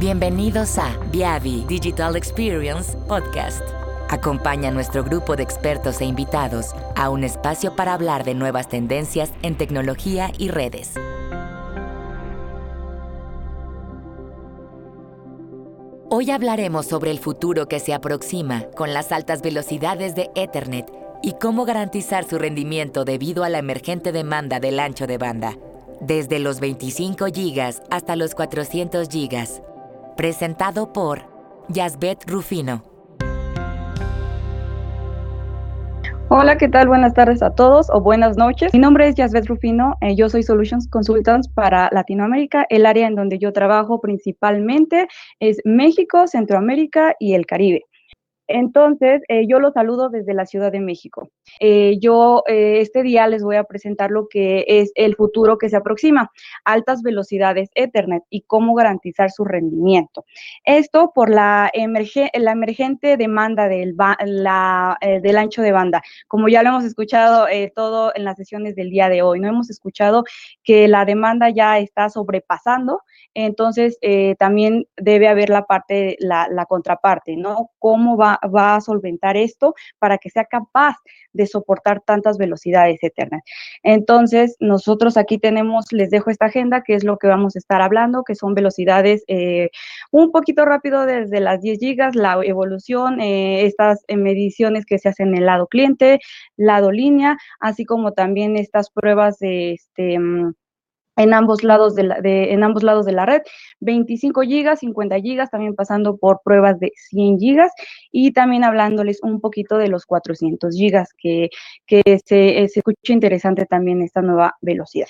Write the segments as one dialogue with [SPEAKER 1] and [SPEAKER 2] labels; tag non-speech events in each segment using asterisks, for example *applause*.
[SPEAKER 1] Bienvenidos a Viavi Digital Experience Podcast. Acompaña a nuestro grupo de expertos e invitados a un espacio para hablar de nuevas tendencias en tecnología y redes. Hoy hablaremos sobre el futuro que se aproxima con las altas velocidades de Ethernet y cómo garantizar su rendimiento debido a la emergente demanda del ancho de banda, desde los 25 GB hasta los 400 GB presentado por Yasbet Rufino.
[SPEAKER 2] Hola, ¿qué tal? Buenas tardes a todos o buenas noches. Mi nombre es Yasbet Rufino, eh, yo soy Solutions Consultants para Latinoamérica. El área en donde yo trabajo principalmente es México, Centroamérica y el Caribe. Entonces, eh, yo los saludo desde la Ciudad de México. Eh, yo eh, este día les voy a presentar lo que es el futuro que se aproxima, altas velocidades Ethernet y cómo garantizar su rendimiento. Esto por la, emergente demanda del, ancho de banda. Como ya lo hemos escuchado todo en las sesiones del día de hoy, no hemos escuchado que la demanda ya está sobrepasando entonces también debe haber la parte, la contraparte, ¿no? ¿Cómo va, va, a solventar esto para que sea capaz de soportar tantas velocidades eternas? Entonces, nosotros aquí tenemos, les dejo esta agenda, que es lo que vamos a estar hablando, que son velocidades eh, un poquito rápido desde las 10 gigas, la evolución, eh, estas mediciones que se hacen en el lado cliente, lado línea, así como también estas pruebas de este mm, en ambos lados de, la, en ambos lados de la red, 25 gigas, 50 gigas, también pasando por pruebas de 100 gigas y también hablándoles un poquito de los 400 gigas, que, que se, se escucha interesante también esta nueva velocidad.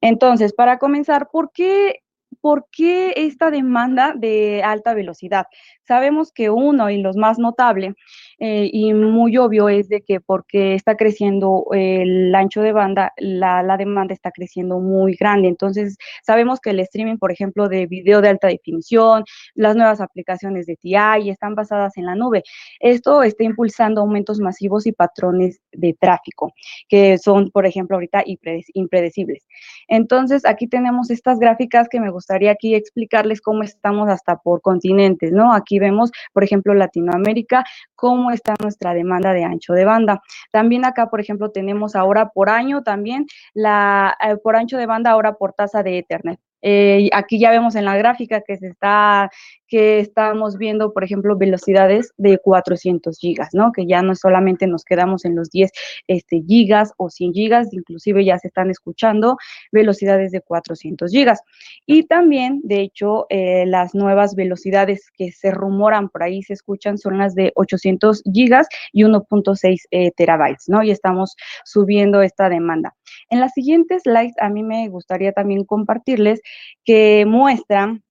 [SPEAKER 2] Entonces, para comenzar, ¿por qué ¿por qué esta demanda de alta velocidad? Sabemos que uno y los más notable eh, y muy obvio es de que porque está creciendo el ancho de banda, la, la, demanda está creciendo muy grande. Entonces, sabemos que el streaming, por ejemplo, de video de alta definición, las nuevas aplicaciones de TI están basadas en la nube. Esto está impulsando aumentos masivos y patrones de tráfico, que son, por ejemplo, ahorita impredecibles. Entonces, aquí tenemos estas gráficas que me gustaría aquí explicarles cómo estamos hasta por continentes, ¿no? Aquí vemos, por ejemplo, Latinoamérica, cómo está nuestra demanda de ancho de banda. También acá, por ejemplo, tenemos ahora por año también la, eh, por ancho de banda, ahora por tasa de Ethernet. Eh, aquí ya vemos en la gráfica que se está, que estamos viendo, por ejemplo, velocidades de 400 gigas, ¿no? Que ya no solamente nos quedamos en los 10 este, gigas o 100 gigas, inclusive ya se están escuchando velocidades de 400 gigas. Y también, de hecho, eh, las nuevas velocidades que se rumoran por ahí, se escuchan, son las de 800 gigas y 1.6 eh, terabytes, ¿no? Y estamos subiendo esta demanda. En las siguientes slides, a mí me gustaría también compartirles que muestran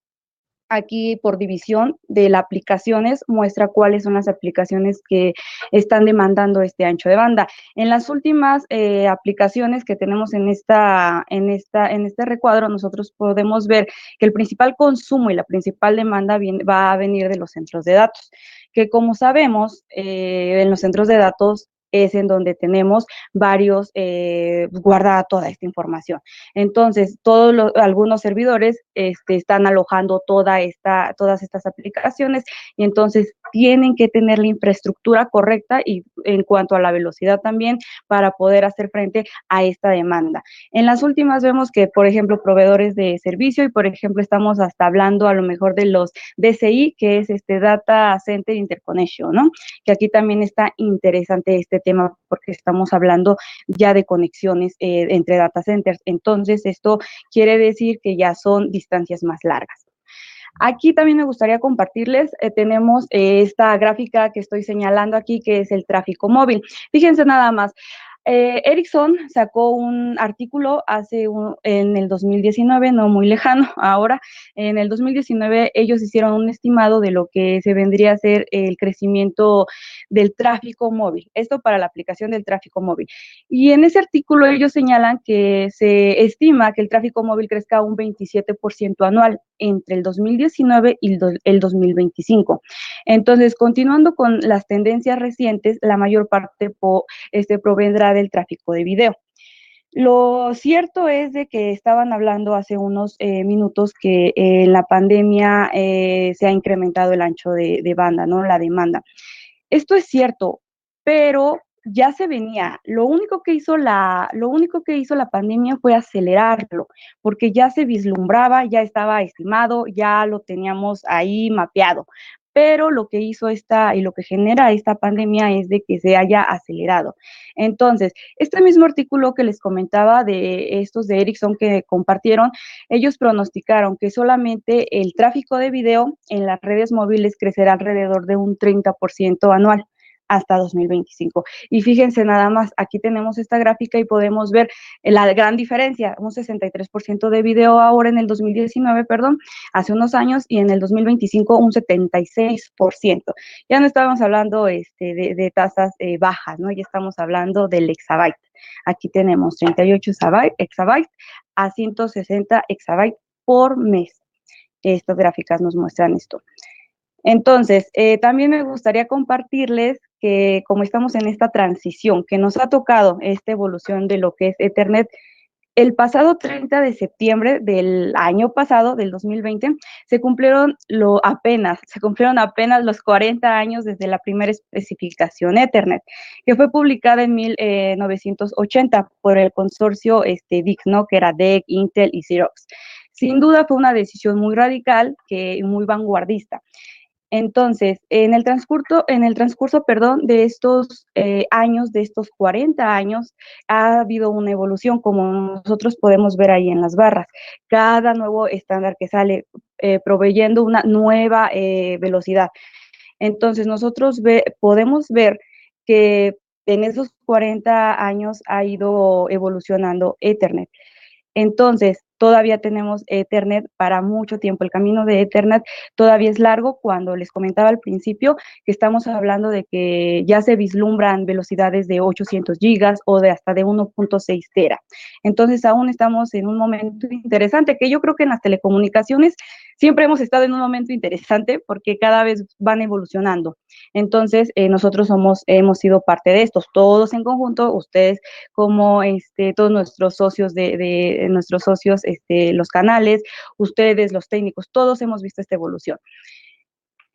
[SPEAKER 2] aquí por división de las aplicaciones muestra cuáles son las aplicaciones que están demandando este ancho de banda. En las últimas eh, aplicaciones que tenemos en esta, en esta, en este recuadro, nosotros podemos ver que el principal consumo y la principal demanda va a venir de los centros de datos, que como sabemos, eh, en los centros de datos es en donde tenemos varios, eh, guardada toda esta información. Entonces, todos los, algunos servidores este, están alojando toda esta, todas estas aplicaciones y entonces tienen que tener la infraestructura correcta y en cuanto a la velocidad también para poder hacer frente a esta demanda. En las últimas vemos que, por ejemplo, proveedores de servicio y, por ejemplo, estamos hasta hablando a lo mejor de los DCI, que es este Data Center Interconnection, ¿no? Que aquí también está interesante este tema porque estamos hablando ya de conexiones eh, entre data centers. Entonces, esto quiere decir que ya son distancias más largas. Aquí también me gustaría compartirles, eh, tenemos eh, esta gráfica que estoy señalando aquí, que es el tráfico móvil. Fíjense nada más, eh, Ericsson sacó un artículo hace en el 2019, no muy lejano ahora, en el 2019 ellos hicieron un estimado de lo que se vendría a ser el crecimiento del tráfico móvil, esto para la aplicación del tráfico móvil. Y en ese artículo ellos señalan que se estima que el tráfico móvil crezca un 27% anual entre el 2019 y el 2025. Entonces, continuando con las tendencias recientes, la mayor parte este, provendrá del tráfico de video. Lo cierto es de que estaban hablando hace unos eh, minutos que en la pandemia eh, se ha incrementado el ancho de, de, banda, ¿no? La demanda. Esto es cierto, pero ya se venía. Lo único que hizo la, lo único que hizo la pandemia fue acelerarlo, porque ya se vislumbraba, ya estaba estimado, ya lo teníamos ahí mapeado pero lo que hizo esta y lo que genera esta pandemia es de que se haya acelerado. Entonces, este mismo artículo que les comentaba de estos de Ericsson que compartieron, ellos pronosticaron que solamente el tráfico de video en las redes móviles crecerá alrededor de un 30% anual hasta 2025. Y fíjense nada más, aquí tenemos esta gráfica y podemos ver la gran diferencia, un 63% de video ahora en el 2019, perdón, hace unos años y en el 2025 un 76%. Ya no estábamos hablando este, de, tasas eh, bajas, ¿no? Ya estamos hablando del exabyte. Aquí tenemos 38 exabytes a 160 exabytes por mes. Estas gráficas nos muestran esto. Entonces, eh, también me gustaría compartirles que como estamos en esta transición, que nos ha tocado esta evolución de lo que es Ethernet, el pasado 30 de septiembre del año pasado, del 2020, se cumplieron apenas, se cumplieron apenas los 40 años desde la primera especificación Ethernet, que fue publicada en 1980 eh, por el consorcio este, DIC, ¿no? que era DEC, Intel y Xerox. Sin duda fue una decisión muy radical que muy vanguardista. Entonces, en el transcurso, en el transcurso perdón, de estos eh, años, de estos 40 años, ha habido una evolución, como nosotros podemos ver ahí en las barras. Cada nuevo estándar que sale eh, proveyendo una nueva eh, velocidad. Entonces, nosotros podemos ver que en esos 40 años ha ido evolucionando Ethernet. Entonces, todavía tenemos Ethernet para mucho tiempo. El camino de Ethernet todavía es largo. Cuando les comentaba al principio que estamos hablando de que ya se vislumbran velocidades de 800 gigas o de hasta de 1.6 tera. Entonces, aún estamos en un momento interesante que yo creo que en las telecomunicaciones siempre hemos estado en un momento interesante porque cada vez van evolucionando. Entonces, eh, nosotros somos, hemos sido parte de estos, todos en conjunto, ustedes como este, todos nuestros socios nuestros socios, este, los canales, ustedes, los técnicos, todos hemos visto esta evolución.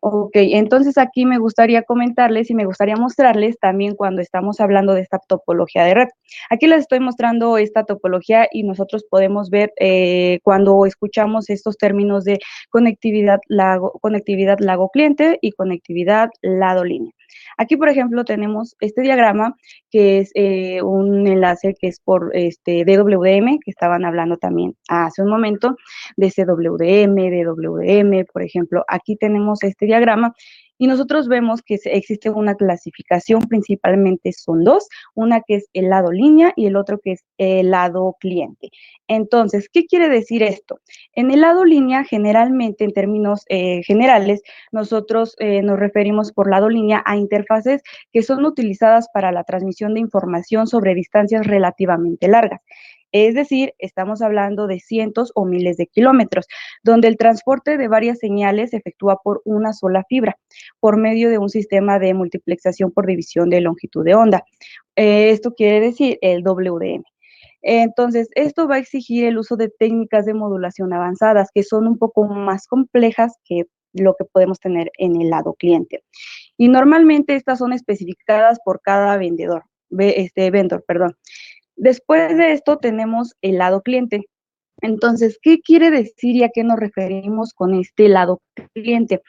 [SPEAKER 2] Ok, entonces aquí me gustaría comentarles y me gustaría mostrarles también cuando estamos hablando de esta topología de red. Aquí les estoy mostrando esta topología y nosotros podemos ver eh, cuando escuchamos estos términos de conectividad lago, conectividad lago cliente y conectividad lado línea. Aquí, por ejemplo, tenemos este diagrama que es eh, un enlace que es por este DWM, que estaban hablando también hace un momento, de CWM, DWM, por ejemplo. Aquí tenemos este diagrama y nosotros vemos que existe una clasificación, principalmente son dos, una que es el lado línea y el otro que es el lado cliente. Entonces, ¿qué quiere decir esto? En el lado línea, generalmente, en términos eh, generales, nosotros eh, nos referimos por lado línea a interfaces que son utilizadas para la transmisión de información sobre distancias relativamente largas. Es decir, estamos hablando de cientos o miles de kilómetros, donde el transporte de varias señales se efectúa por una sola fibra, por medio de un sistema de multiplexación por división de longitud de onda. Eh, esto quiere decir el WDM. Entonces, esto va a exigir el uso de técnicas de modulación avanzadas, que son un poco más complejas que lo que podemos tener en el lado cliente. Y normalmente estas son especificadas por cada vendedor, este vendor, perdón. Después de esto tenemos el lado cliente. Entonces, ¿qué quiere decir y a qué nos referimos con este lado cliente?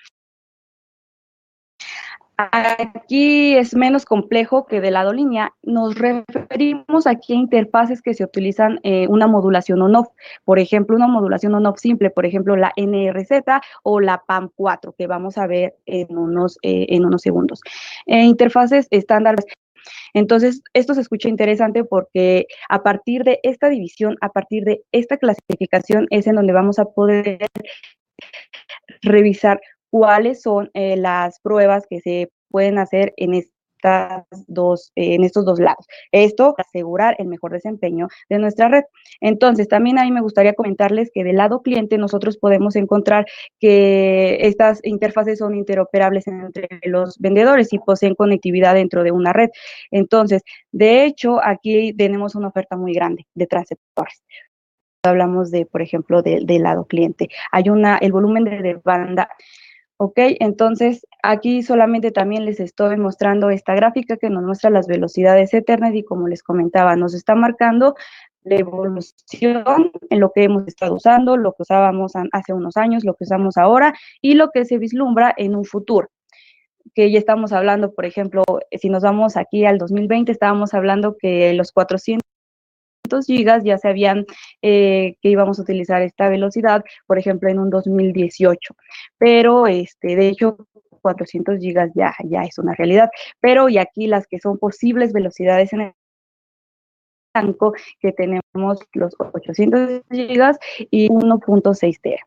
[SPEAKER 2] Aquí es menos complejo que del lado línea. Nos referimos aquí a interfaces que se utilizan eh, una modulación on-off. Por ejemplo, una modulación on-off simple, por ejemplo, la NRZ o la PAM4, que vamos a ver en unos, eh, en unos segundos. Eh, interfaces estándares entonces, esto se escucha interesante porque a partir de esta división, a partir de esta clasificación, es en donde vamos a poder revisar cuáles son eh, las pruebas que se pueden hacer en este estas dos, eh, en estos dos lados. Esto asegurar el mejor desempeño de nuestra red. Entonces, también ahí me gustaría comentarles que del lado cliente nosotros podemos encontrar que estas interfaces son interoperables entre los vendedores y poseen conectividad dentro de una red. Entonces, de hecho, aquí tenemos una oferta muy grande de transceptores hablamos de, por ejemplo, del lado cliente. Hay una, el volumen de banda ¿ok? Entonces, aquí solamente también les estoy mostrando esta gráfica que nos muestra las velocidades Ethernet y como les comentaba, nos está marcando la evolución en lo que hemos estado usando, lo que usábamos hace unos años, lo que usamos ahora y lo que se vislumbra en un futuro que ya estamos hablando, por ejemplo, si nos vamos aquí al 2020, estábamos hablando que los 400 gigas ya sabían eh, que íbamos a utilizar esta velocidad, por ejemplo, en un 2018. Pero, este, de hecho, 400 gigas ya, ya es una realidad. Pero, y aquí las que son posibles velocidades en el blanco, que tenemos los 800 gigas y 1.6 tera.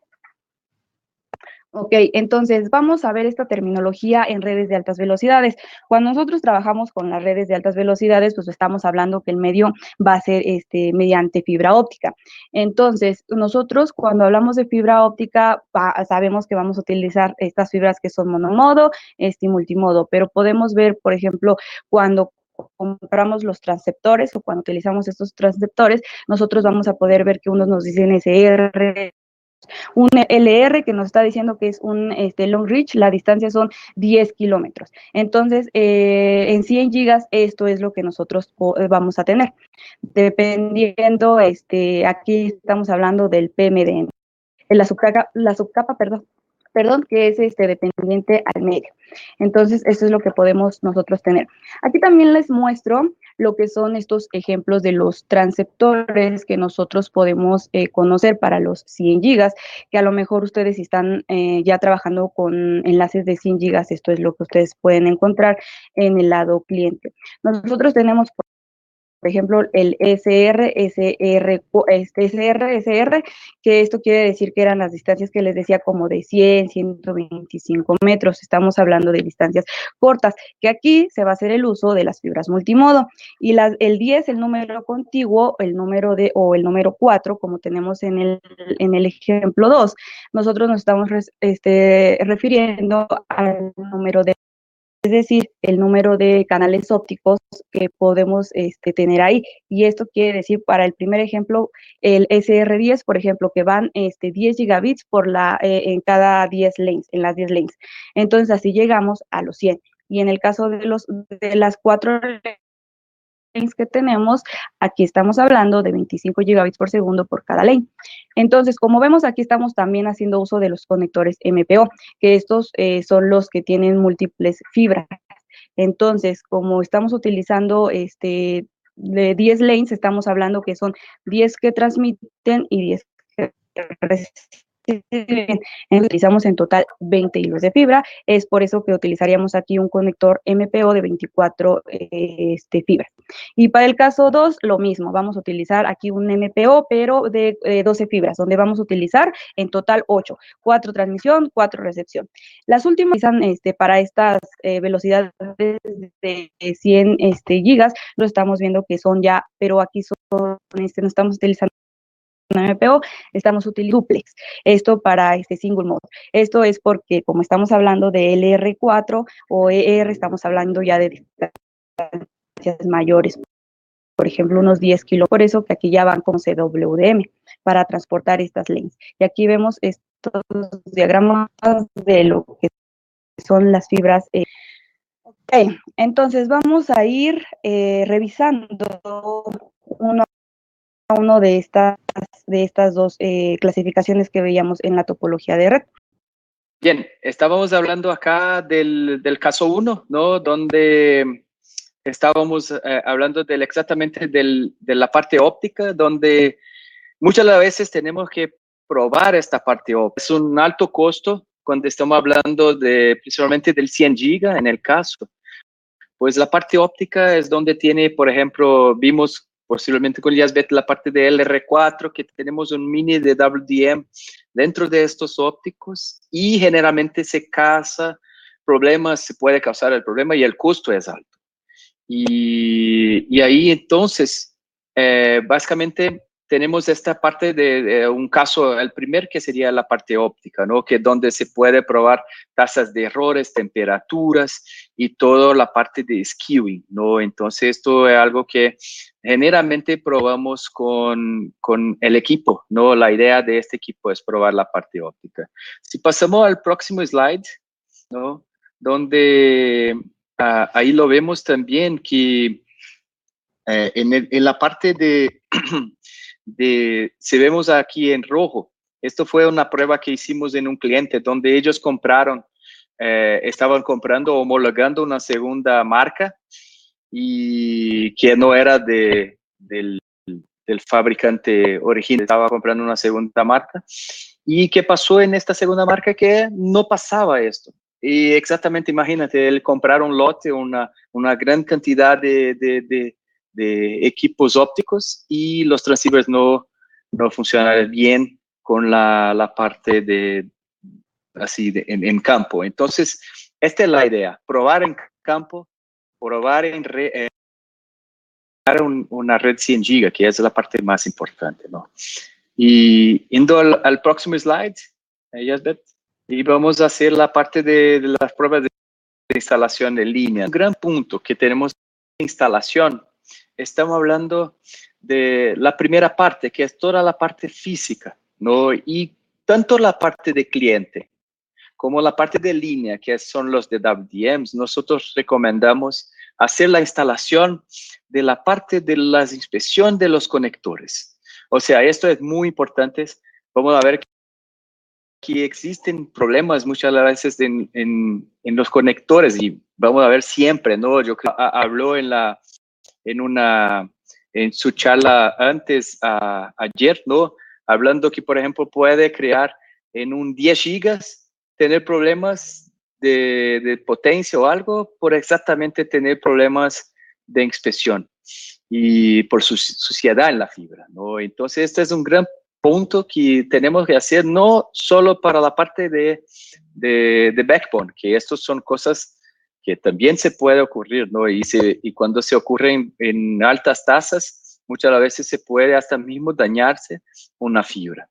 [SPEAKER 2] Ok, entonces vamos a ver esta terminología en redes de altas velocidades. Cuando nosotros trabajamos con las redes de altas velocidades, pues estamos hablando que el medio va a ser este, mediante fibra óptica. Entonces, nosotros cuando hablamos de fibra óptica, sabemos que vamos a utilizar estas fibras que son monomodo este, y multimodo, pero podemos ver, por ejemplo, cuando compramos los transceptores o cuando utilizamos estos transceptores, nosotros vamos a poder ver que unos nos dicen SR, un LR que nos está diciendo que es un este, long reach, la distancia son 10 kilómetros. Entonces, eh, en 100 gigas, esto es lo que nosotros eh, vamos a tener. Dependiendo, este, aquí estamos hablando del PMDN. La subcapa, la subcapa perdón, perdón, que es este, dependiente al medio. Entonces, eso es lo que podemos nosotros tener. Aquí también les muestro lo que son estos ejemplos de los transceptores que nosotros podemos eh, conocer para los 100 gigas, que a lo mejor ustedes están eh, ya trabajando con enlaces de 100 gigas, esto es lo que ustedes pueden encontrar en el lado cliente. Nosotros tenemos, ejemplo, el SR, SR, este SR, SR, que esto quiere decir que eran las distancias que les decía como de 100, 125 metros. Estamos hablando de distancias cortas, que aquí se va a hacer el uso de las fibras multimodo. Y las, el 10, el número contiguo, el número de, o el número 4, como tenemos en el, en el ejemplo 2, nosotros nos estamos este, refiriendo al número de es decir, el número de canales ópticos que podemos este, tener ahí. Y esto quiere decir, para el primer ejemplo, el SR10, por ejemplo, que van este, 10 gigabits eh, en cada 10 lanes, en las 10 lanes. Entonces, así llegamos a los 100. Y en el caso de, los, de las cuatro que tenemos, aquí estamos hablando de 25 gigabits por segundo por cada lane. Entonces, como vemos, aquí estamos también haciendo uso de los conectores MPO, que estos eh, son los que tienen múltiples fibras. Entonces, como estamos utilizando este de 10 lanes, estamos hablando que son 10 que transmiten y 10 que reciben *laughs* utilizamos en total 20 hilos de fibra, es por eso que utilizaríamos aquí un conector MPO de 24 este, fibras. Y para el caso 2, lo mismo, vamos a utilizar aquí un MPO, pero de 12 fibras, donde vamos a utilizar en total 8, 4 transmisión, 4 recepción. Las últimas este, para estas eh, velocidades de 100 este, gigas, lo estamos viendo que son ya, pero aquí son, este, no estamos utilizando MPO, estamos utilizando duplex. Esto para este single mode. Esto es porque como estamos hablando de LR4 o ER, estamos hablando ya de distancias mayores. Por ejemplo, unos 10 kilos. Por eso que aquí ya van con CWDM para transportar estas lanes. Y aquí vemos estos diagramas de lo que son las fibras. Eh. Ok, entonces vamos a ir eh, revisando uno uno de estas, de estas dos eh, clasificaciones que veíamos en la topología de red.
[SPEAKER 3] Bien, estábamos hablando acá del, del caso 1, ¿no? Donde estábamos eh, hablando del, exactamente del, de la parte óptica, donde muchas veces tenemos que probar esta parte óptica. Es un alto costo cuando estamos hablando de principalmente del 100 giga en el caso. Pues la parte óptica es donde tiene, por ejemplo, vimos posiblemente con Yazbet la parte de LR4, que tenemos un mini de WDM dentro de estos ópticos y generalmente se causa problemas, se puede causar el problema y el costo es alto. Y, ahí entonces, eh, básicamente tenemos esta parte de, un caso, el primer que sería la parte óptica, ¿no? Que donde se puede probar tasas de errores, temperaturas y toda la parte de skewing, ¿no? Entonces esto es algo que generalmente probamos con, con el equipo, ¿no? La idea de este equipo es probar la parte óptica. Si pasamos al próximo slide, ¿no? Donde ah, ahí lo vemos también que eh, en, en la parte de *clears throat* de, si vemos aquí en rojo, esto fue una prueba que hicimos en un cliente donde ellos compraron, eh, estaban comprando, homologando una segunda marca y que no era de, del, del fabricante original, estaba comprando una segunda marca. ¿Y qué pasó en esta segunda marca? Que no pasaba esto. Y exactamente, imagínate, él comprar un lote, una, gran cantidad de equipos ópticos y los transceivers no, no funcionan bien con la, la parte de así de, en, campo. Entonces, esta es la idea, probar en campo, probar en eh, una red 100 giga, que es la parte más importante, ¿no? Y yendo al, próximo slide, eh, y vamos a hacer la parte de, de las pruebas de instalación en línea. Un gran punto que tenemos de instalación estamos hablando de la primera parte, que es toda la parte física, ¿no? Y tanto la parte de cliente como la parte de línea, que son los de WDMs, nosotros recomendamos hacer la instalación de la parte de la inspección de los conectores. O sea, esto es muy importante. Vamos a ver que existen problemas muchas veces en, en, en los conectores y vamos a ver siempre, ¿no? Yo creo, habló en la, en una, en su charla antes, ayer, ¿no? Hablando que, por ejemplo, puede crear en un 10 gigas, tener problemas de, de potencia o algo por exactamente tener problemas de inspección y por su suciedad en la fibra, ¿no? Entonces, este es un gran punto que tenemos que hacer, no solo para la parte de, de, de backbone, que estos son cosas que también se puede ocurrir, ¿no? Y, cuando se ocurre en, altas tasas, muchas veces se puede hasta mismo dañarse una fibra.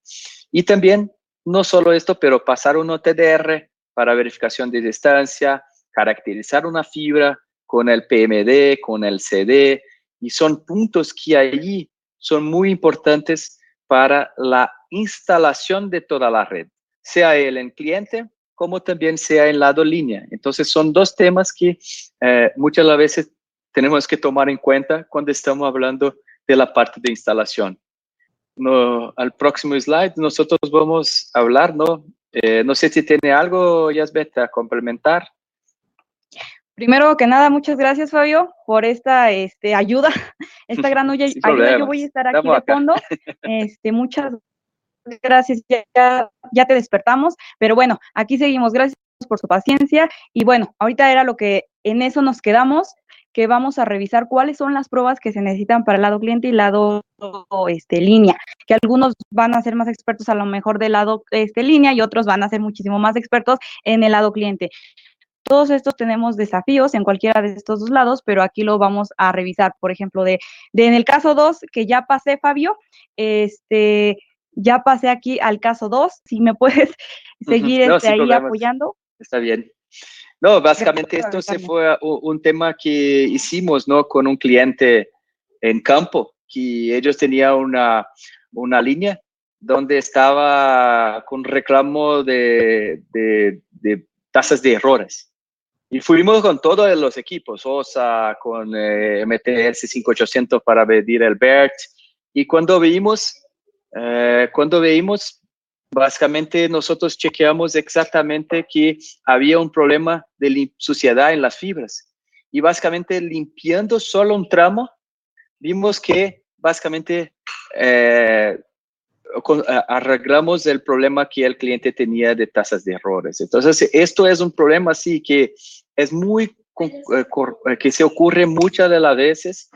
[SPEAKER 3] Y también, no solo esto, pero pasar un OTDR para verificación de distancia, caracterizar una fibra con el PMD, con el CD, y son puntos que allí son muy importantes para la instalación de toda la red, sea el en cliente como también sea en lado línea. Entonces son dos temas que eh, muchas veces tenemos que tomar en cuenta cuando estamos hablando de la parte de instalación. No, al próximo slide nosotros vamos a hablar, ¿no? Eh, no sé si tiene algo, Yasbet, a complementar.
[SPEAKER 2] Primero que nada, muchas gracias, Fabio, por esta este, ayuda, *laughs* esta *laughs* gran ayuda. Yo voy a estar aquí de fondo. *laughs* Este, muchas gracias, ya, ya te despertamos, pero bueno, aquí seguimos, gracias por su paciencia y bueno, ahorita era lo que en eso nos quedamos, que vamos a revisar cuáles son las pruebas que se necesitan para el lado cliente y lado este, línea, que algunos van a ser más expertos a lo mejor del lado este, línea y otros van a ser muchísimo más expertos en el lado cliente. Todos estos tenemos desafíos en cualquiera de estos dos lados, pero aquí lo vamos a revisar. Por ejemplo, de, de en el caso 2, que ya pasé, Fabio, este, ya pasé aquí al caso 2, si me puedes seguir este, ahí apoyando.
[SPEAKER 3] Está bien. No, básicamente esto se fue un tema que hicimos, ¿no? Con un cliente en campo, que ellos tenían una, una línea donde estaba con reclamo de, de, de tasas de errores. Y fuimos con todos los equipos, OSA, con eh, MTS 5800 para medir el BERT. Y cuando vimos, eh, cuando veímos, básicamente nosotros chequeamos exactamente que había un problema de suciedad en las fibras. Y básicamente limpiando solo un tramo, vimos que básicamente eh, arreglamos el problema que el cliente tenía de tasas de errores. Entonces, esto es un problema así que es muy, eh, que se ocurre muchas de las veces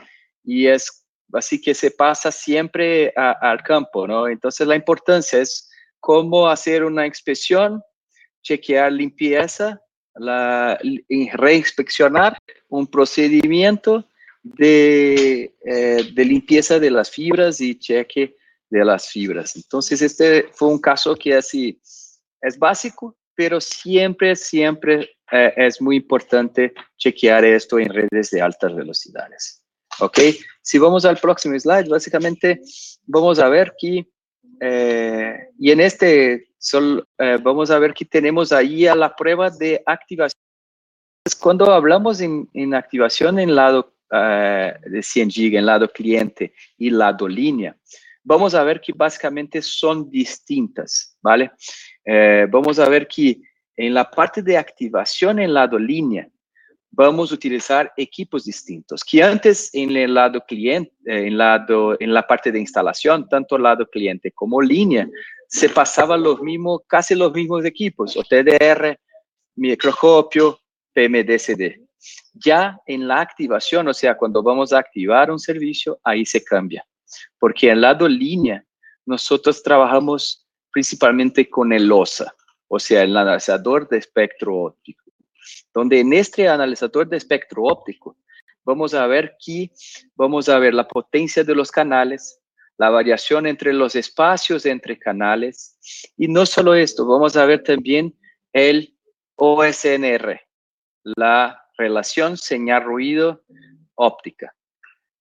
[SPEAKER 3] y es así que se pasa siempre al campo, ¿no? Entonces la importancia es cómo hacer una inspección, chequear limpieza, la, reinspeccionar un procedimiento de, eh, de limpieza de las fibras y cheque de las fibras. Entonces, este fue un caso que así es básico, pero siempre, siempre eh, es muy importante chequear esto en redes de altas velocidades. ¿Ok? Si vamos al próximo slide, básicamente vamos a ver que, eh, y en este, sol, eh, vamos a ver que tenemos ahí a la prueba de activación. Cuando hablamos en, en activación en lado de 100 GB, en lado cliente y lado línea, vamos a ver que básicamente son distintas, ¿vale? Eh, vamos a ver que en la parte de activación en lado línea, vamos a utilizar equipos distintos, que antes en el lado cliente, eh, en, lado, en la parte de instalación, tanto lado cliente como línea, se pasaban los mismos, casi los mismos equipos, OTDR, microscopio, PMDCD. Ya en la activación, o sea, cuando vamos a activar un servicio, ahí se cambia porque en lado línea nosotros trabajamos principalmente con el OSA, o sea, el analizador de espectro óptico, donde en este analizador de espectro óptico vamos a ver que vamos a ver la potencia de los canales, la variación entre los espacios entre canales y no solo esto, vamos a ver también el OSNR, la relación señal-ruido óptica,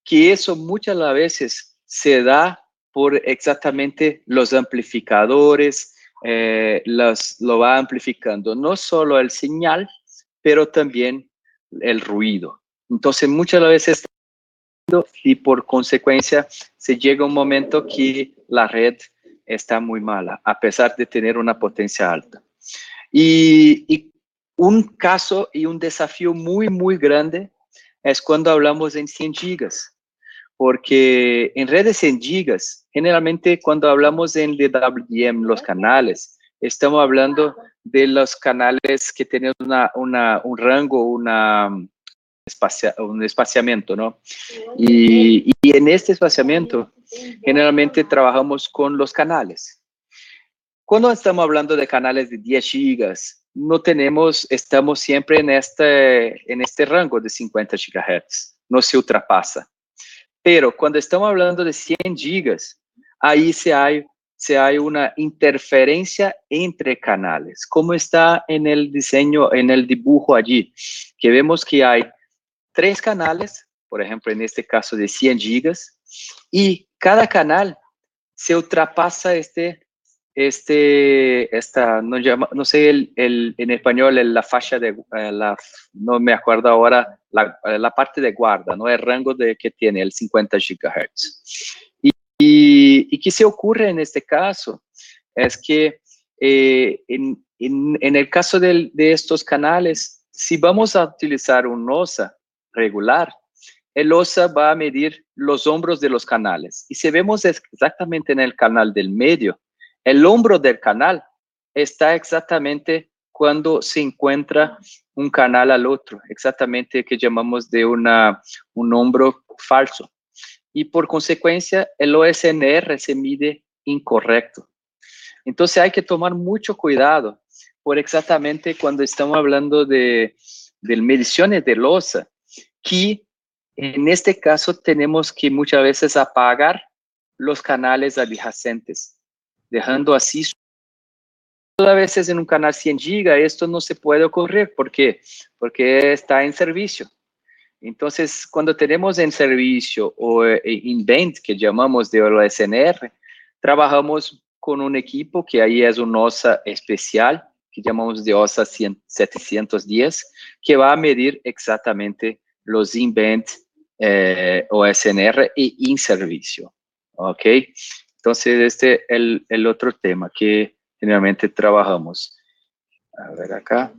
[SPEAKER 3] que eso muchas veces se da por exactamente los amplificadores, eh, los, lo va amplificando no solo el señal, pero también el ruido. Entonces muchas veces y por consecuencia se llega un momento que la red está muy mala, a pesar de tener una potencia alta. Y, y, un caso y un desafío muy, muy grande es cuando hablamos en 100 gigas porque en redes en gigas, generalmente cuando hablamos en DWDM, los canales, estamos hablando de los canales que tienen un rango, una, un espaciamiento, ¿no? Y, y, en este espaciamiento, generalmente trabajamos con los canales. Cuando estamos hablando de canales de 10 gigas, no tenemos, estamos siempre en este, en este rango de 50 gigahertz, no se ultrapasa. Pero cuando estamos hablando de 100 gigas, ahí se hay, se hay una interferencia entre canales, como está en el diseño, en el dibujo allí, que vemos que hay tres canales, por ejemplo, en este caso de 100 gigas, y cada canal se ultrapasa este este, esta, no, llama, no sé el, el, en español la facha de, eh, la, no me acuerdo ahora, la, eh, la, parte de guarda, ¿no? El rango de, que tiene, el 50 gigahertz. Y, qué se ocurre en este caso es que eh, en, el caso de, de estos canales, si vamos a utilizar un OSA regular, el OSA va a medir los hombros de los canales. Y si vemos exactamente en el canal del medio, el hombro del canal está exactamente cuando se encuentra un canal al otro, exactamente que llamamos de una, un hombro falso. Y por consecuencia, el OSNR se mide incorrecto. Entonces hay que tomar mucho cuidado por exactamente cuando estamos hablando de, de mediciones de losa, que en este caso tenemos que muchas veces apagar los canales adyacentes dejando así a veces en un canal 100 giga esto no se puede ocurrir. ¿Por qué? Porque está en servicio. Entonces, cuando tenemos en servicio o eh, invent, que llamamos de OSNR, trabajamos con un equipo que ahí es un OSA especial, que llamamos de OSA 710, que va a medir exactamente los invent eh, OSNR y en servicio. ¿Ok? Entonces, este es el, el otro tema que generalmente trabajamos. A ver acá.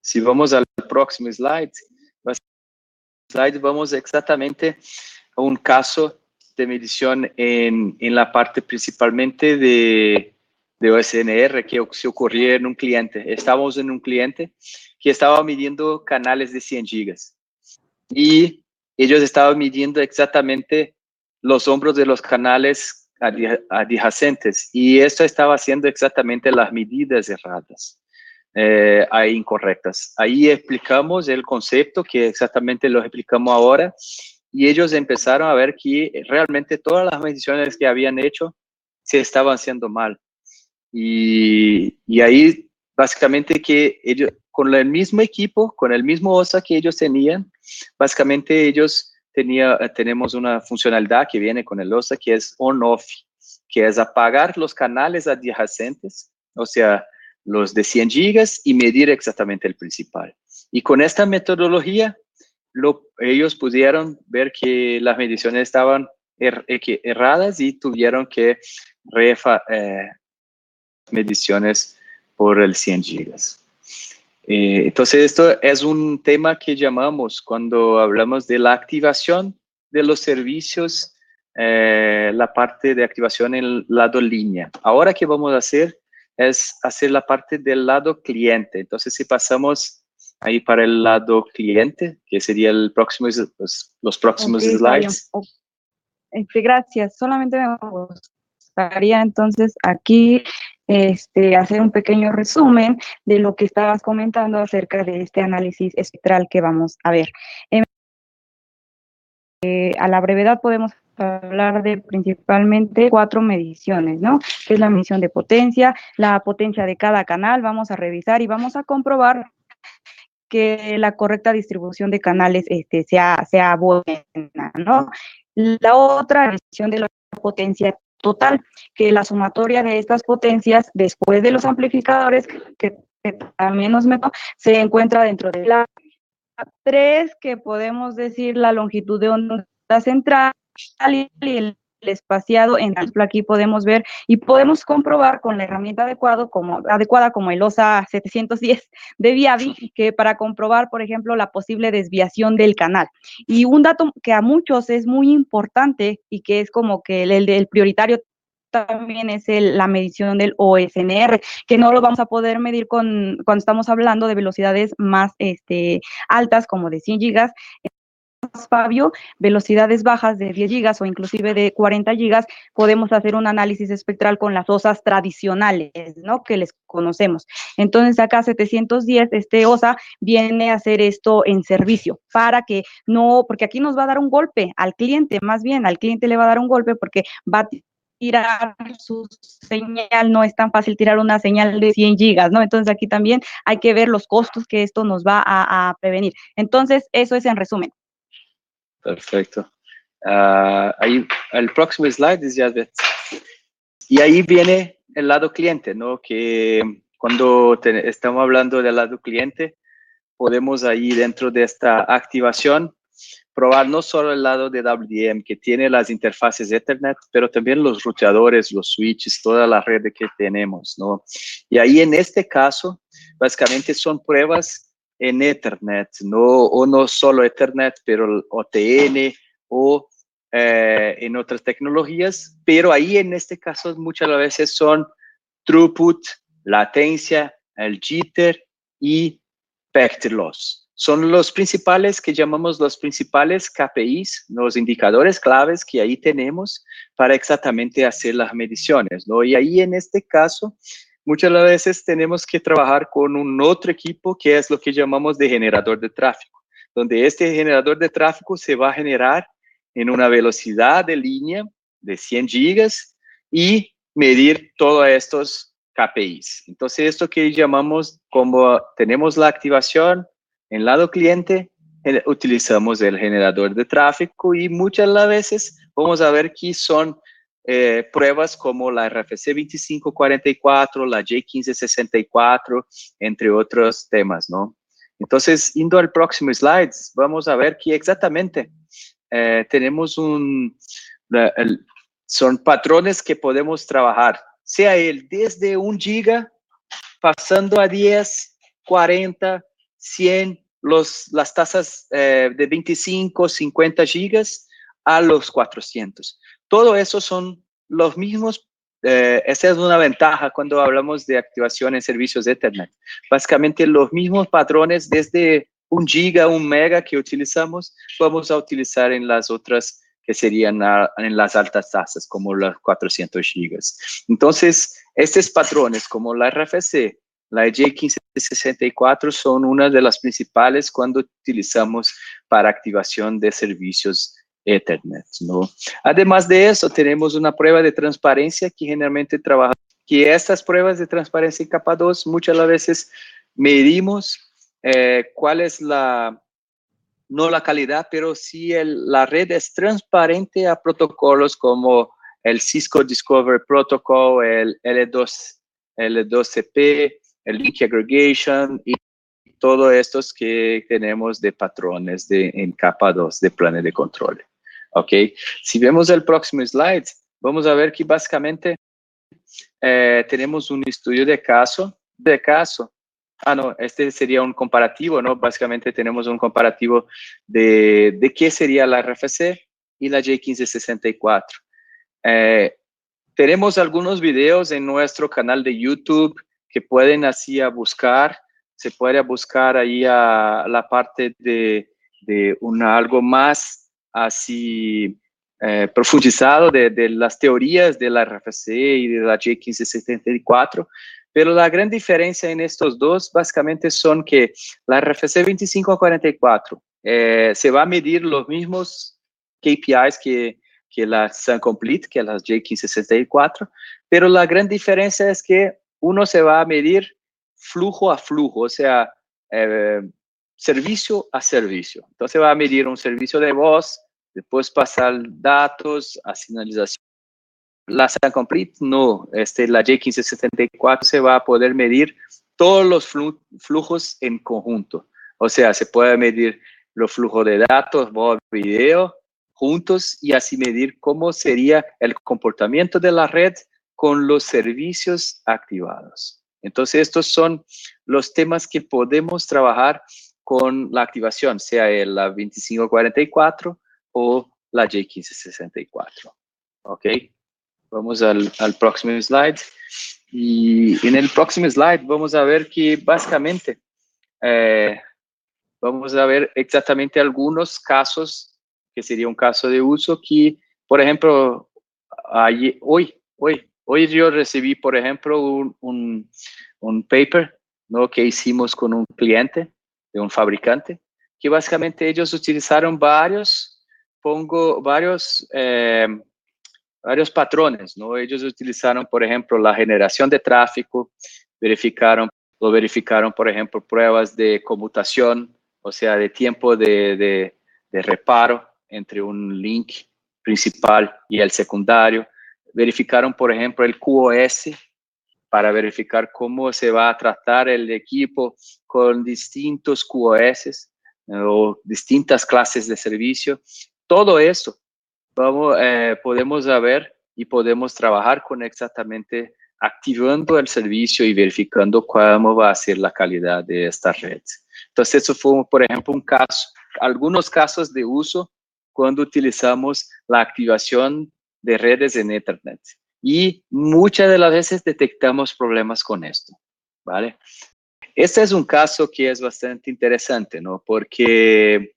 [SPEAKER 3] Si vamos al próximo slide, slide vamos exactamente a un caso de medición en, en la parte principalmente de, de OSNR que se ocurría en un cliente. Estábamos en un cliente que estaba midiendo canales de 100 gigas y ellos estaban midiendo exactamente los hombros de los canales adyacentes y esto estaba haciendo exactamente las medidas erradas. Eh, hay incorrectas. Ahí explicamos el concepto que exactamente lo explicamos ahora y ellos empezaron a ver que realmente todas las mediciones que habían hecho se estaban haciendo mal. Y, y ahí básicamente que ellos, con el mismo equipo, con el mismo OSA que ellos tenían, básicamente ellos tenía, tenemos una funcionalidad que viene con el OSA que es on-off, que es apagar los canales adyacentes, o sea, los de 100 gigas y medir exactamente el principal. Y con esta metodología, lo, ellos pudieron ver que las mediciones estaban er, erradas y tuvieron que refa, eh, mediciones por el 100 gigas. Eh, entonces, esto es un tema que llamamos cuando hablamos de la activación de los servicios, eh, la parte de activación en el lado línea. Ahora, ¿qué vamos a hacer? Es hacer la parte del lado cliente. Entonces, si pasamos ahí para el lado cliente, que sería el próximo, pues, los próximos slides.
[SPEAKER 2] Este, gracias. Solamente me gustaría entonces aquí este, hacer un pequeño resumen de lo que estabas comentando acerca de este análisis espectral que vamos a ver. Eh, a la brevedad podemos hablar de principalmente cuatro mediciones, ¿no? Que es la medición de potencia, la potencia de cada canal, vamos a revisar y vamos a comprobar que la correcta distribución de canales este, sea, sea buena, ¿no? La otra medición de la potencia total, que la sumatoria de estas potencias después de los amplificadores, que, también nos meto, se encuentra dentro de la 3, que podemos decir la longitud de onda central y el espaciado en aquí podemos ver y podemos comprobar con la herramienta adecuado como, adecuada como el OSA 710 de Viavi, que para comprobar, por ejemplo, la posible desviación del canal. Y un dato que a muchos es muy importante y que es como que el, el, prioritario también es la medición del OSNR, que no lo vamos a poder medir con, cuando estamos hablando de velocidades más este, altas, como de 100 gigas. Fabio, velocidades bajas de 10 gigas o inclusive de 40 gigas, podemos hacer un análisis espectral con las OSAs tradicionales, ¿no? Que les conocemos. Entonces acá 710, este OSA viene a hacer esto en servicio para que no, porque aquí nos va a dar un golpe al cliente, más bien al cliente le va a dar un golpe porque va a tirar su señal, no es tan fácil tirar una señal de 100 gigas, ¿no? Entonces aquí también hay que ver los costos que esto nos va a, prevenir. Entonces, eso es en resumen.
[SPEAKER 3] Perfecto. Uh, ahí, el próximo slide es ya Y ahí viene el lado cliente, ¿no? Que cuando estamos hablando del lado cliente, podemos ahí dentro de esta activación probar no solo el lado de WDM que tiene las interfaces Ethernet, pero también los ruteadores, los switches, toda la red que tenemos, ¿no? Y ahí en este caso, básicamente son pruebas en Ethernet, no, o no solo Ethernet, pero OTN o eh, en otras tecnologías, pero ahí en este caso muchas veces son throughput, latencia, el jitter y vector loss. Son los principales que llamamos los principales KPIs, los indicadores claves que ahí tenemos para exactamente hacer las mediciones, ¿no? Y ahí en este caso, muchas veces tenemos que trabajar con un otro equipo que es lo que llamamos de generador de tráfico, donde este generador de tráfico se va a generar en una velocidad de línea de 100 gigas y medir todos estos KPIs. Entonces, esto que llamamos como tenemos la activación en lado cliente, utilizamos el generador de tráfico y muchas veces vamos a ver que son eh, pruebas como la RFC 2544, la J1564, entre otros temas, ¿no? Entonces, indo al próximo slide, vamos a ver que exactamente eh, tenemos un, son patrones que podemos trabajar, sea el desde un giga, pasando a 10, 40, 100, los, las tasas eh, de 25, 50 gigas a los 400. Todo eso son los mismos, eh, esa es una ventaja cuando hablamos de activación en servicios de Ethernet. Básicamente los mismos patrones desde un giga, un mega que utilizamos, vamos a utilizar en las otras que serían en las altas tasas, como las 400 gigas. Entonces, estos patrones como la RFC, la J1564 son una de las principales cuando utilizamos para activación de servicios Ethernet, ¿no? Además de eso, tenemos una prueba de transparencia que generalmente trabaja, que estas pruebas de transparencia en capa 2 muchas veces medimos eh, cuál es la, no la calidad, pero si la red es transparente a protocolos como el Cisco Discovery Protocol, el L2, L2CP, el Link Aggregation y todos estos que tenemos de patrones de, en capa 2 de planes de control. ¿Ok? Si vemos el próximo slide, vamos a ver que básicamente eh, tenemos un estudio de caso, de caso. Ah, no, este sería un comparativo, ¿no? Básicamente tenemos un comparativo de, de qué sería la RFC y la J1564. Eh, tenemos algunos videos en nuestro canal de YouTube que pueden así a buscar, se puede buscar ahí a la parte de, de una, algo más así eh, profundizado de, de, las teorías de la RFC y de la J1574, pero la gran diferencia en estos dos básicamente son que la RFC 2544 eh, se va a medir los mismos KPIs que, que la Sun Complete, que la J1564, pero la gran diferencia es que uno se va a medir flujo a flujo, o sea, eh, servicio a servicio. Entonces va a medir un servicio de voz, después pasar datos a señalización. La Sun Complete no, este, la J1574 se va a poder medir todos los flujos en conjunto. O sea, se puede medir los flujos de datos, voz, video, juntos y así medir cómo sería el comportamiento de la red con los servicios activados. Entonces, estos son los temas que podemos trabajar con la activación, sea la 2544 o la J1564. ¿Ok? Vamos al, próximo slide. Y en el próximo slide vamos a ver que básicamente eh, vamos a ver exactamente algunos casos, que sería un caso de uso que, por ejemplo, hoy, hoy Hoy yo recibí, por ejemplo, un, un, paper ¿no? que hicimos con un cliente de un fabricante, que básicamente ellos utilizaron varios, pongo varios, eh, varios patrones, ¿no? Ellos utilizaron, por ejemplo, la generación de tráfico, verificaron, lo verificaron, por ejemplo, pruebas de conmutación, o sea, de tiempo de, de, de reparo entre un link principal y el secundario verificaron, por ejemplo, el QoS para verificar cómo se va a tratar el equipo con distintos QoS o distintas clases de servicio. Todo eso vamos, eh, podemos ver y podemos trabajar con exactamente activando el servicio y verificando cómo va a ser la calidad de esta red. Entonces, eso fue, por ejemplo, un caso, algunos casos de uso cuando utilizamos la activación de redes en Ethernet. Y muchas de las veces detectamos problemas con esto, ¿vale? Este es un caso que es bastante interesante, ¿no? Porque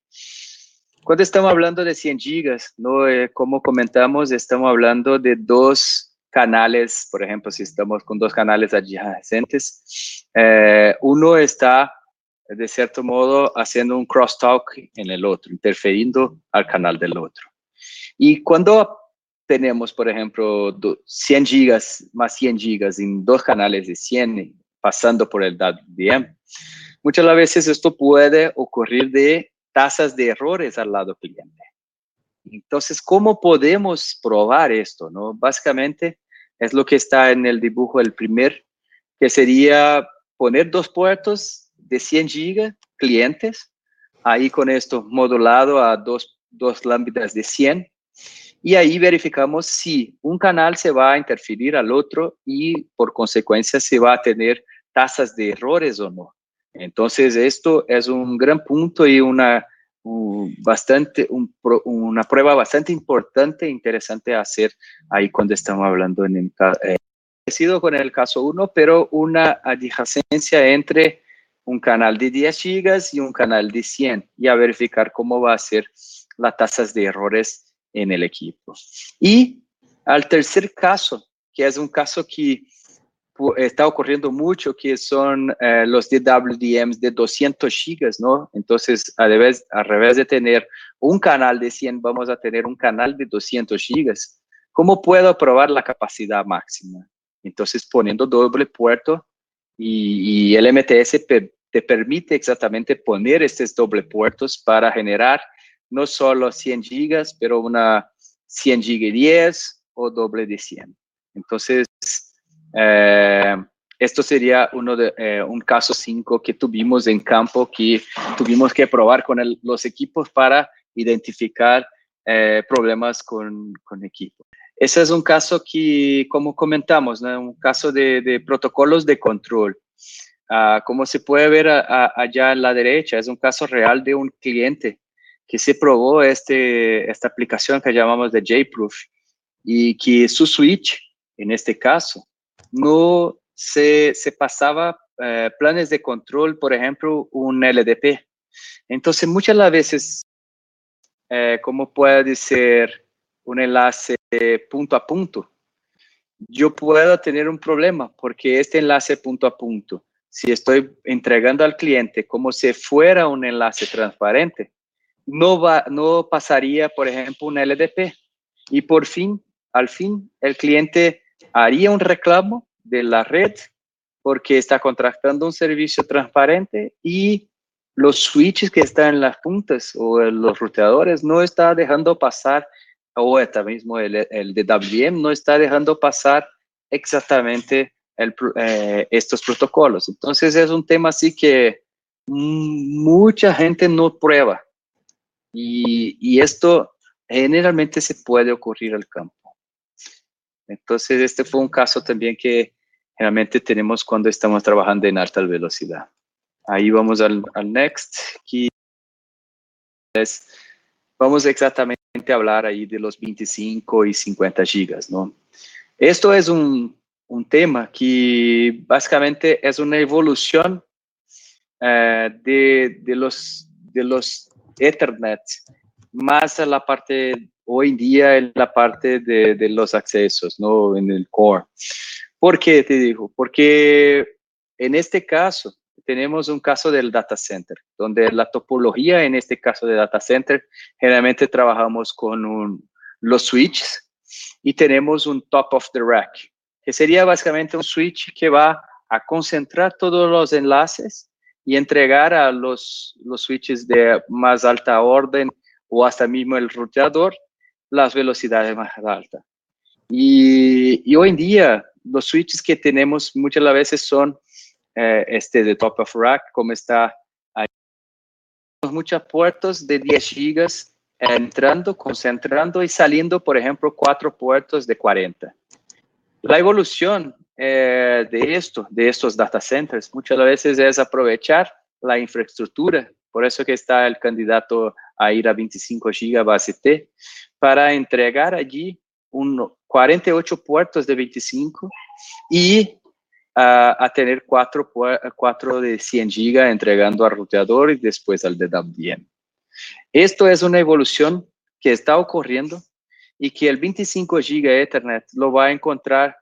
[SPEAKER 3] cuando estamos hablando de 100 gigas, ¿no? Eh, como comentamos, estamos hablando de dos canales, por ejemplo, si estamos con dos canales adyacentes, eh, uno está, de cierto modo, haciendo un crosstalk en el otro, interferiendo al canal del otro. Y cuando tenemos, por ejemplo, 100 gigas más 100 gigas en dos canales de 100 pasando por el WDM, muchas veces esto puede ocurrir de tasas de errores al lado cliente. Entonces, ¿cómo podemos probar esto? No? Básicamente es lo que está en el dibujo el primer, que sería poner dos puertos de 100 gigas clientes, ahí con esto modulado a dos, dos lámparas de 100 y ahí verificamos si un canal se va a interferir al otro y por consecuencia se va a tener tasas de errores o no. Entonces, esto es un gran punto y una, bastante, una prueba bastante importante e interesante hacer ahí cuando estamos hablando en el eh, con el caso 1, pero una adjacencia entre un canal de 10 gigas y un canal de 100 y a verificar cómo va a ser las tasas de errores en el equipo. Y al tercer caso, que es un caso que está ocurriendo mucho que son eh, los DWDMs de 200 gigas, ¿no? Entonces, a revés, a revés de tener un canal de 100, vamos a tener un canal de 200 gigas. ¿Cómo puedo probar la capacidad máxima? Entonces, poniendo doble puerto y, el MTS te permite exactamente poner estos doble puertos para generar no solo 100 gigas, pero una 100 gigas 10 o doble de 100. Entonces, eh, esto sería uno de, eh, un caso 5 que tuvimos en campo que tuvimos que probar con los equipos para identificar eh, problemas con, con equipo. Ese es un caso que, como comentamos, un caso de, protocolos de control. Ah, como se puede ver allá a la derecha, es un caso real de un cliente que se probó este, esta aplicación que llamamos de JProof y que su switch, en este caso, no se, pasaba eh, planes de control, por ejemplo, un LDP. Entonces, muchas las veces, eh, como puede ser un enlace punto a punto, yo puedo tener un problema porque este enlace punto a punto, si estoy entregando al cliente como si fuera un enlace transparente, no, va, no pasaría, por ejemplo, un LDP. Y por fin, al fin, el cliente haría un reclamo de la red porque está contratando un servicio transparente y los switches que están en las puntas o los ruteadores no está dejando pasar, o este mismo el, el de WM no está dejando pasar exactamente eh, estos protocolos. Entonces es un tema así que mucha gente no prueba y, esto generalmente se puede ocurrir al campo. Entonces, este fue un caso también que generalmente tenemos cuando estamos trabajando en alta velocidad. Ahí vamos al, al next. Aquí es, vamos exactamente a hablar ahí de los 25 y 50 gigas, ¿no? Esto es un, un tema que básicamente es una evolución eh, de, de, los, de los Ethernet más la parte hoy en día en la parte de, los accesos, ¿no? En el core. ¿Por qué te digo? Porque en este caso tenemos un caso del data center, donde la topología en este caso de data center, generalmente trabajamos con los switches y tenemos un top of the rack, que sería básicamente un switch que va a concentrar todos los enlaces y entregar a los, los switches de más alta orden o hasta mismo el ruteador las velocidades más altas. Y, y, hoy en día los switches que tenemos muchas veces son eh, este de top of rack, como está ahí. Muchos puertos de 10 gigas entrando, concentrando y saliendo, por ejemplo, cuatro puertos de 40. La evolución eh, de esto, de estos data centers, muchas veces es aprovechar la infraestructura. Por eso que está el candidato a ir a 25 GB base T, para entregar allí un 48 puertos de 25 y uh, a tener cuatro, de 100 GB entregando al ruteador y después al DWDM. Esto es una evolución que está ocurriendo y que el 25 GB Ethernet lo va a encontrar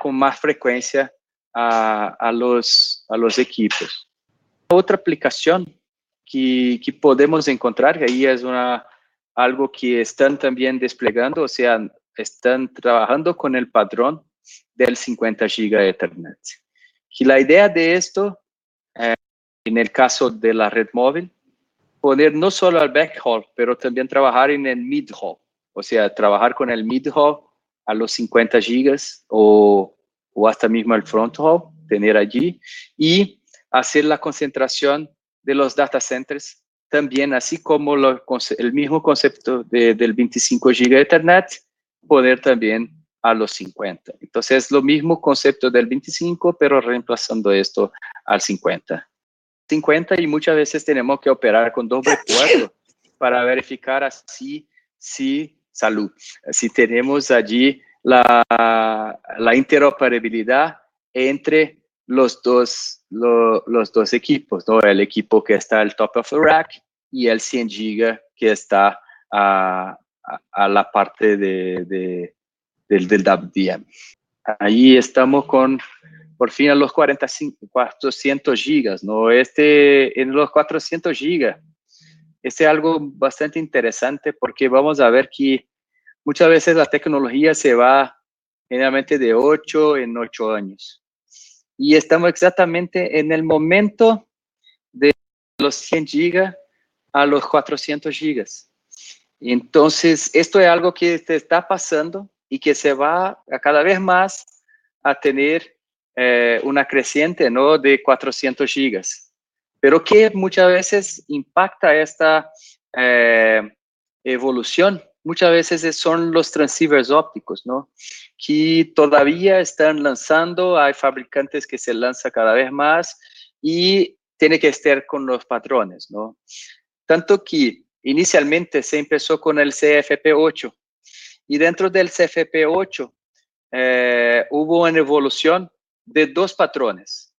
[SPEAKER 3] con más frecuencia a, a, los, a los equipos. Otra aplicación que, que podemos encontrar, que ahí es una, algo que están también desplegando, o sea, están trabajando con el padrón del 50 giga Ethernet. Y la idea de esto, eh, en el caso de la red móvil, poner no solo al backhaul, pero también trabajar en el midhaul, o sea, trabajar con el midhaul a los 50 gigas o, o hasta mismo el fronthaul, tener allí y hacer la concentración de los data centers también, así como lo, el mismo concepto de, del 25 GB Ethernet, poder también a los 50. Entonces, lo mismo concepto del 25, pero reemplazando esto al 50. 50 y muchas veces tenemos que operar con doble *laughs* puerto para verificar así si salud, si tenemos allí la, la interoperabilidad entre los dos, los dos equipos, ¿no? El equipo que está al top of the rack y el 100 giga que está a, a, la parte de, de, del, del WDM. Ahí estamos con, por fin, a los 45, 400 gigas, ¿no? Este, en los 400 gigas, es algo bastante interesante porque vamos a ver que muchas veces la tecnología se va generalmente de 8 en 8 años. Y estamos exactamente en el momento de los 100 gigas a los 400 gigas. Entonces, esto es algo que te está pasando y que se va a cada vez más a tener eh, una creciente ¿no? de 400 gigas. Pero que muchas veces impacta esta eh, evolución, muchas veces son los transceivers ópticos, ¿no? Que todavía están lanzando, hay fabricantes que se lanzan cada vez más y tiene que estar con los patrones, ¿no? Tanto que inicialmente se empezó con el CFP8 y dentro del CFP8 eh, hubo una evolución de dos patrones.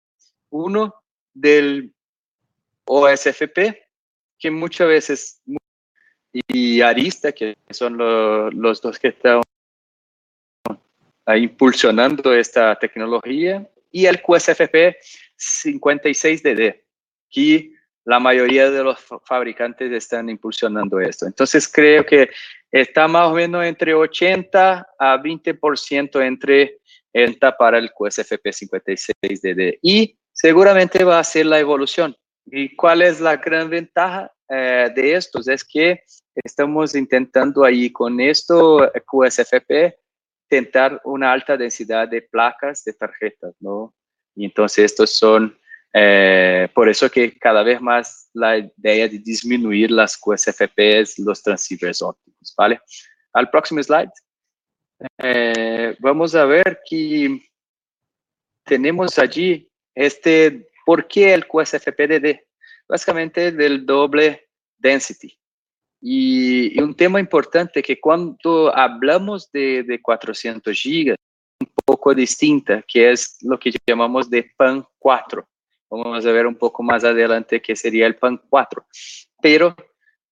[SPEAKER 3] Uno del OSFP, que muchas veces, y Arista, que son los dos que están impulsionando esta tecnología, y el QSFP 56DD, que la mayoría de los fabricantes están impulsionando esto. Entonces creo que está más o menos entre 80 a 20% entre ENTA para el QSFP 56DD y seguramente va a ser la evolución. ¿Y cuál es la gran ventaja eh, de estos? Es que estamos intentando ahí con esto QSFP intentar una alta densidad de placas de tarjetas, ¿no? Y entonces estos son eh, por eso que cada vez más la idea de disminuir las QSFPs, los transceivers ópticos, ¿vale? Al próximo slide. Eh, vamos a ver que tenemos allí este, ¿por qué el QSFP-DD? Básicamente del doble density. Y, un tema importante que cuando hablamos de, de 400 gigas, un poco distinta, que es lo que llamamos de PAN 4. Vamos a ver un poco más adelante qué sería el PAN 4. Pero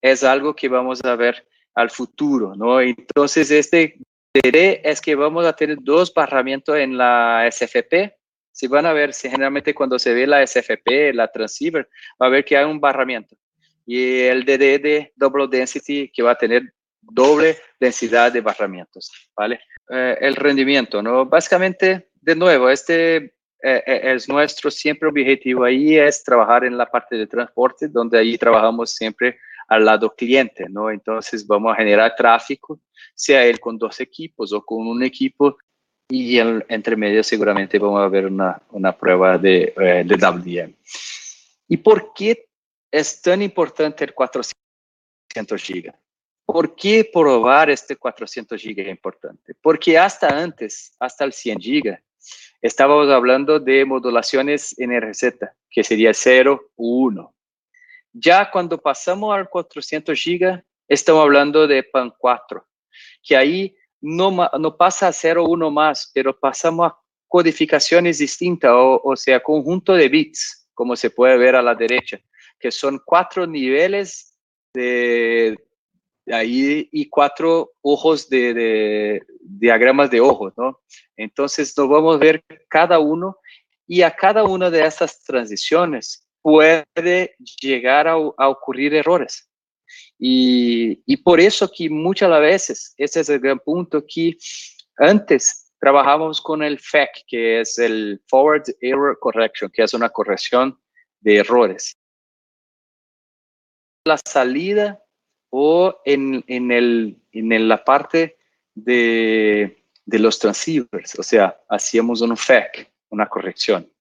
[SPEAKER 3] es algo que vamos a ver al futuro, ¿no? Entonces, este DD es que vamos a tener dos barramientos en la SFP. Si van a ver, si generalmente cuando se ve la SFP, la transceiver, va a ver que hay un barramiento. Y el DD de double density que va a tener doble densidad de barramientos, ¿vale? Eh, el rendimiento, ¿no? Básicamente, de nuevo, este eh, eh, es nuestro siempre objetivo ahí es trabajar en la parte de transporte, donde ahí trabajamos siempre al lado cliente, ¿no? Entonces vamos a generar tráfico, sea él con dos equipos o con un equipo, y en, entre medio seguramente vamos a ver una, una prueba de, eh, de WDM. ¿Y por qué es tan importante el 400 GB? ¿Por qué probar este 400 GB es importante? Porque hasta antes, hasta el 100 GB, estábamos hablando de modulaciones en receta, que sería 0 u 1. Ya cuando pasamos al 400 GB, estamos hablando de PAN 4, que ahí no, pasa a 0 1 más, pero pasamos a codificaciones distintas, o, o sea, conjunto de bits, como se puede ver a la derecha, que son cuatro niveles de, ahí y cuatro ojos de, diagramas de ojos, ¿no? Entonces nos vamos a ver cada uno y a cada una de estas transiciones puede llegar a, ocurrir errores. Y, y, por eso que muchas veces, ese es el gran punto, que antes trabajamos con el FEC, que es el Forward Error Correction, que es una corrección de errores. La salida o en, en, el, en la parte de, de los transceivers, o sea, hacíamos un FEC, una corrección.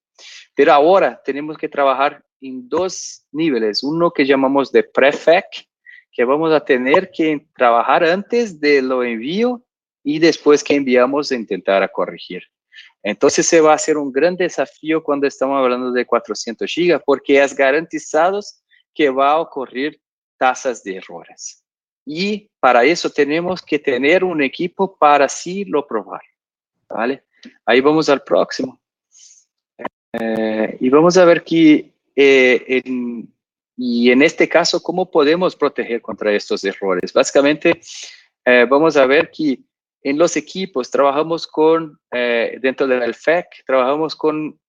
[SPEAKER 3] Pero ahora tenemos que trabajar en dos niveles, uno que llamamos de pre-FEC, que vamos a tener que trabajar antes de lo envío y después que enviamos intentar a corregir. Entonces se va a hacer un gran desafío cuando estamos hablando de 400 GB porque es garantizado que va a ocurrir tasas de errores. Y para eso tenemos que tener un equipo para así lo probar. ¿Vale? Ahí vamos al próximo. Eh, y vamos a ver que, eh, y en este caso, ¿cómo podemos proteger contra estos errores? Básicamente, eh, vamos a ver que en los equipos trabajamos con, eh, dentro del FEC, trabajamos con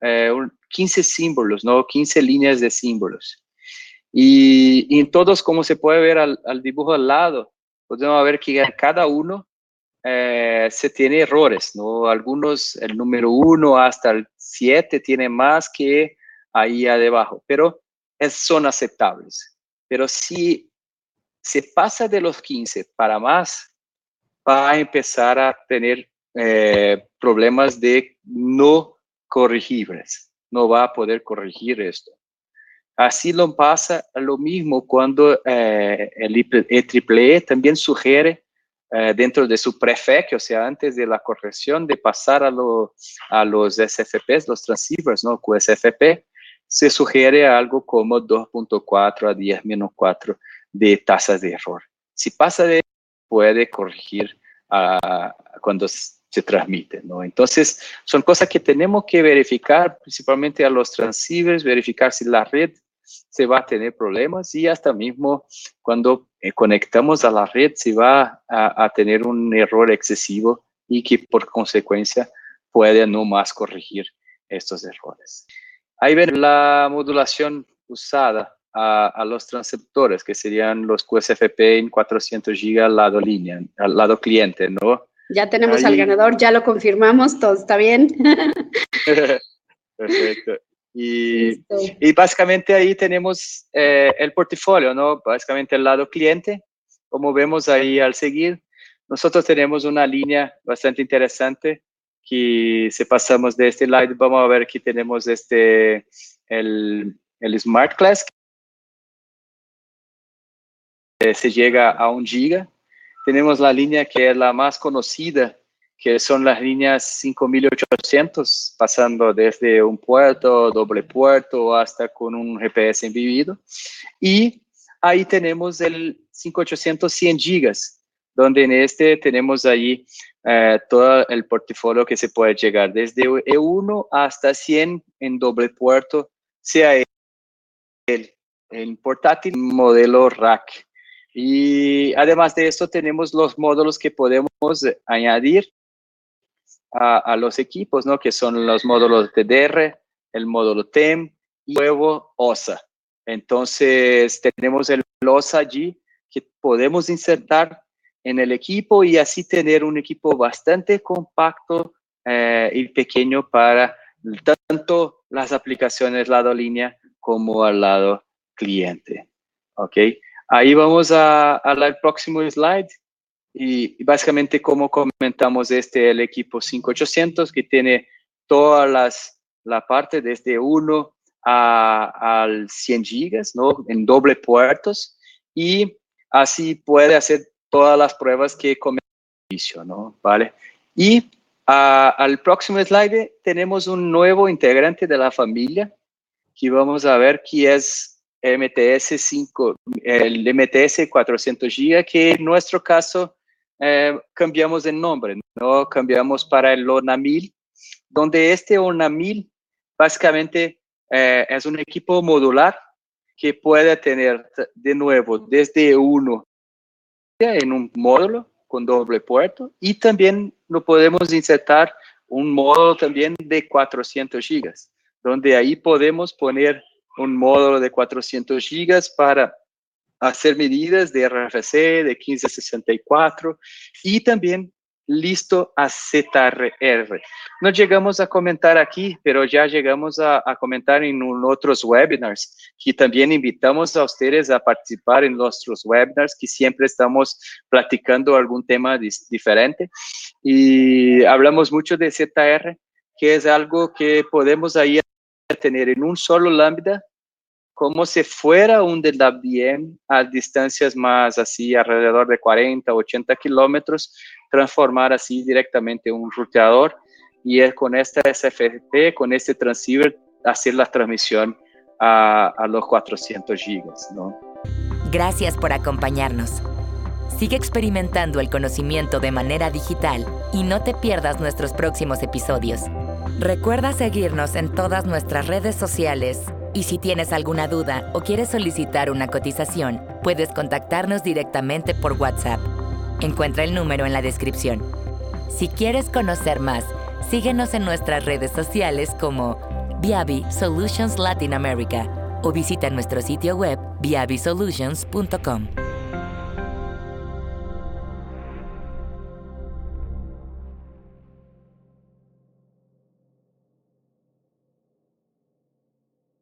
[SPEAKER 3] 15 símbolos, ¿no? 15 líneas de símbolos. Y, en todos, como se puede ver al, dibujo al lado, podemos ver que en cada uno se tiene errores, ¿no? Algunos, el número 1 hasta el 7 tiene más que ahí abajo, pero son aceptables. Pero si se pasa de los 15 para más, va a empezar a tener eh, problemas de no corregibles. No va a poder corregir esto. Así lo pasa lo mismo cuando eh, el IEEE también sugiere eh, dentro de su prefec, o sea, antes de la corrección, de pasar a, a los SFPs, los transceivers, ¿no? QSFP, se sugiere algo como 2.4 a 10 menos 4 de tasas de error. Si pasa de puede corregir uh, cuando se transmite, ¿no? Entonces, son cosas que tenemos que verificar, principalmente a los transceivers, verificar si la red se va a tener problemas y hasta mismo cuando eh, conectamos a la red se va a, a, tener un error excesivo y que por consecuencia puede no más corregir estos errores. Ahí ven la modulación usada a, los transceptores, que serían los QSFP en 400 GB al lado línea, al lado cliente, ¿no?
[SPEAKER 4] Ya tenemos al ganador, ya lo confirmamos, todo está bien. *laughs*
[SPEAKER 3] Perfecto. Y, y, básicamente ahí tenemos eh, el portafolio, ¿no? Básicamente el lado cliente, como vemos ahí al seguir. Nosotros tenemos una línea bastante interesante que si pasamos de este slide, vamos a ver que tenemos este, el, el Smart Class, se llega a un giga. Tenemos la línea que es la más conocida, que son las líneas 5800, pasando desde un puerto, doble puerto, hasta con un GPS embebido. Y ahí tenemos el 5800 100 gigas, donde en este tenemos ahí eh, todo el portafolio que se puede llegar desde E1 hasta 100 en doble puerto, sea el, el portátil modelo rack. Y además de esto tenemos los módulos que podemos añadir a, los equipos, ¿no? que son los módulos TDR, el módulo TEM y luego OSA. Entonces tenemos el OSA allí que podemos insertar en el equipo y así tener un equipo bastante compacto eh, y pequeño para tanto las aplicaciones lado línea como al lado cliente. ¿Ok? Ahí vamos al próximo slide. Y básicamente como comentamos este el equipo 5800 que tiene todas las la parte desde 1 a, al 100 gigas, ¿no? En doble puertos y así puede hacer todas las pruebas que inicio, ¿no? ¿Vale? Y ah, al próximo slide tenemos un nuevo integrante de la familia que vamos a ver que es MTS 5, el MTS 400 GB, que en nuestro caso eh, cambiamos el nombre, ¿no? Cambiamos para el ONAMIL, donde este ONAMIL básicamente eh, es un equipo modular que puede tener de nuevo desde uno en un módulo con doble puerto y también lo podemos insertar un módulo también de 400 gigas, donde ahí podemos poner un módulo de 400 gigas para hacer medidas de RFC, de 1564 y también listo a ZRR. No llegamos a comentar aquí, pero ya llegamos a, comentar en otros webinars, que también invitamos a ustedes a participar en nuestros webinars, que siempre estamos platicando algún tema diferente. Y hablamos mucho de ZR, que es algo que podemos ahí tener en un solo lambda como si fuera un DWM a distancias más así, alrededor de 40, 80 kilómetros, transformar así directamente un ruteador y es con esta SFP, con este transceiver, hacer la transmisión a, a los 400 gigas. ¿no?
[SPEAKER 1] Gracias por acompañarnos. Sigue experimentando el conocimiento de manera digital y no te pierdas nuestros próximos episodios. Recuerda seguirnos en todas nuestras redes sociales y si tienes alguna duda o quieres solicitar una cotización, puedes contactarnos directamente por WhatsApp. Encuentra el número en la descripción. Si quieres conocer más, síguenos en nuestras redes sociales como Viavi Solutions Latin America o visita nuestro sitio web viavisolutions.com.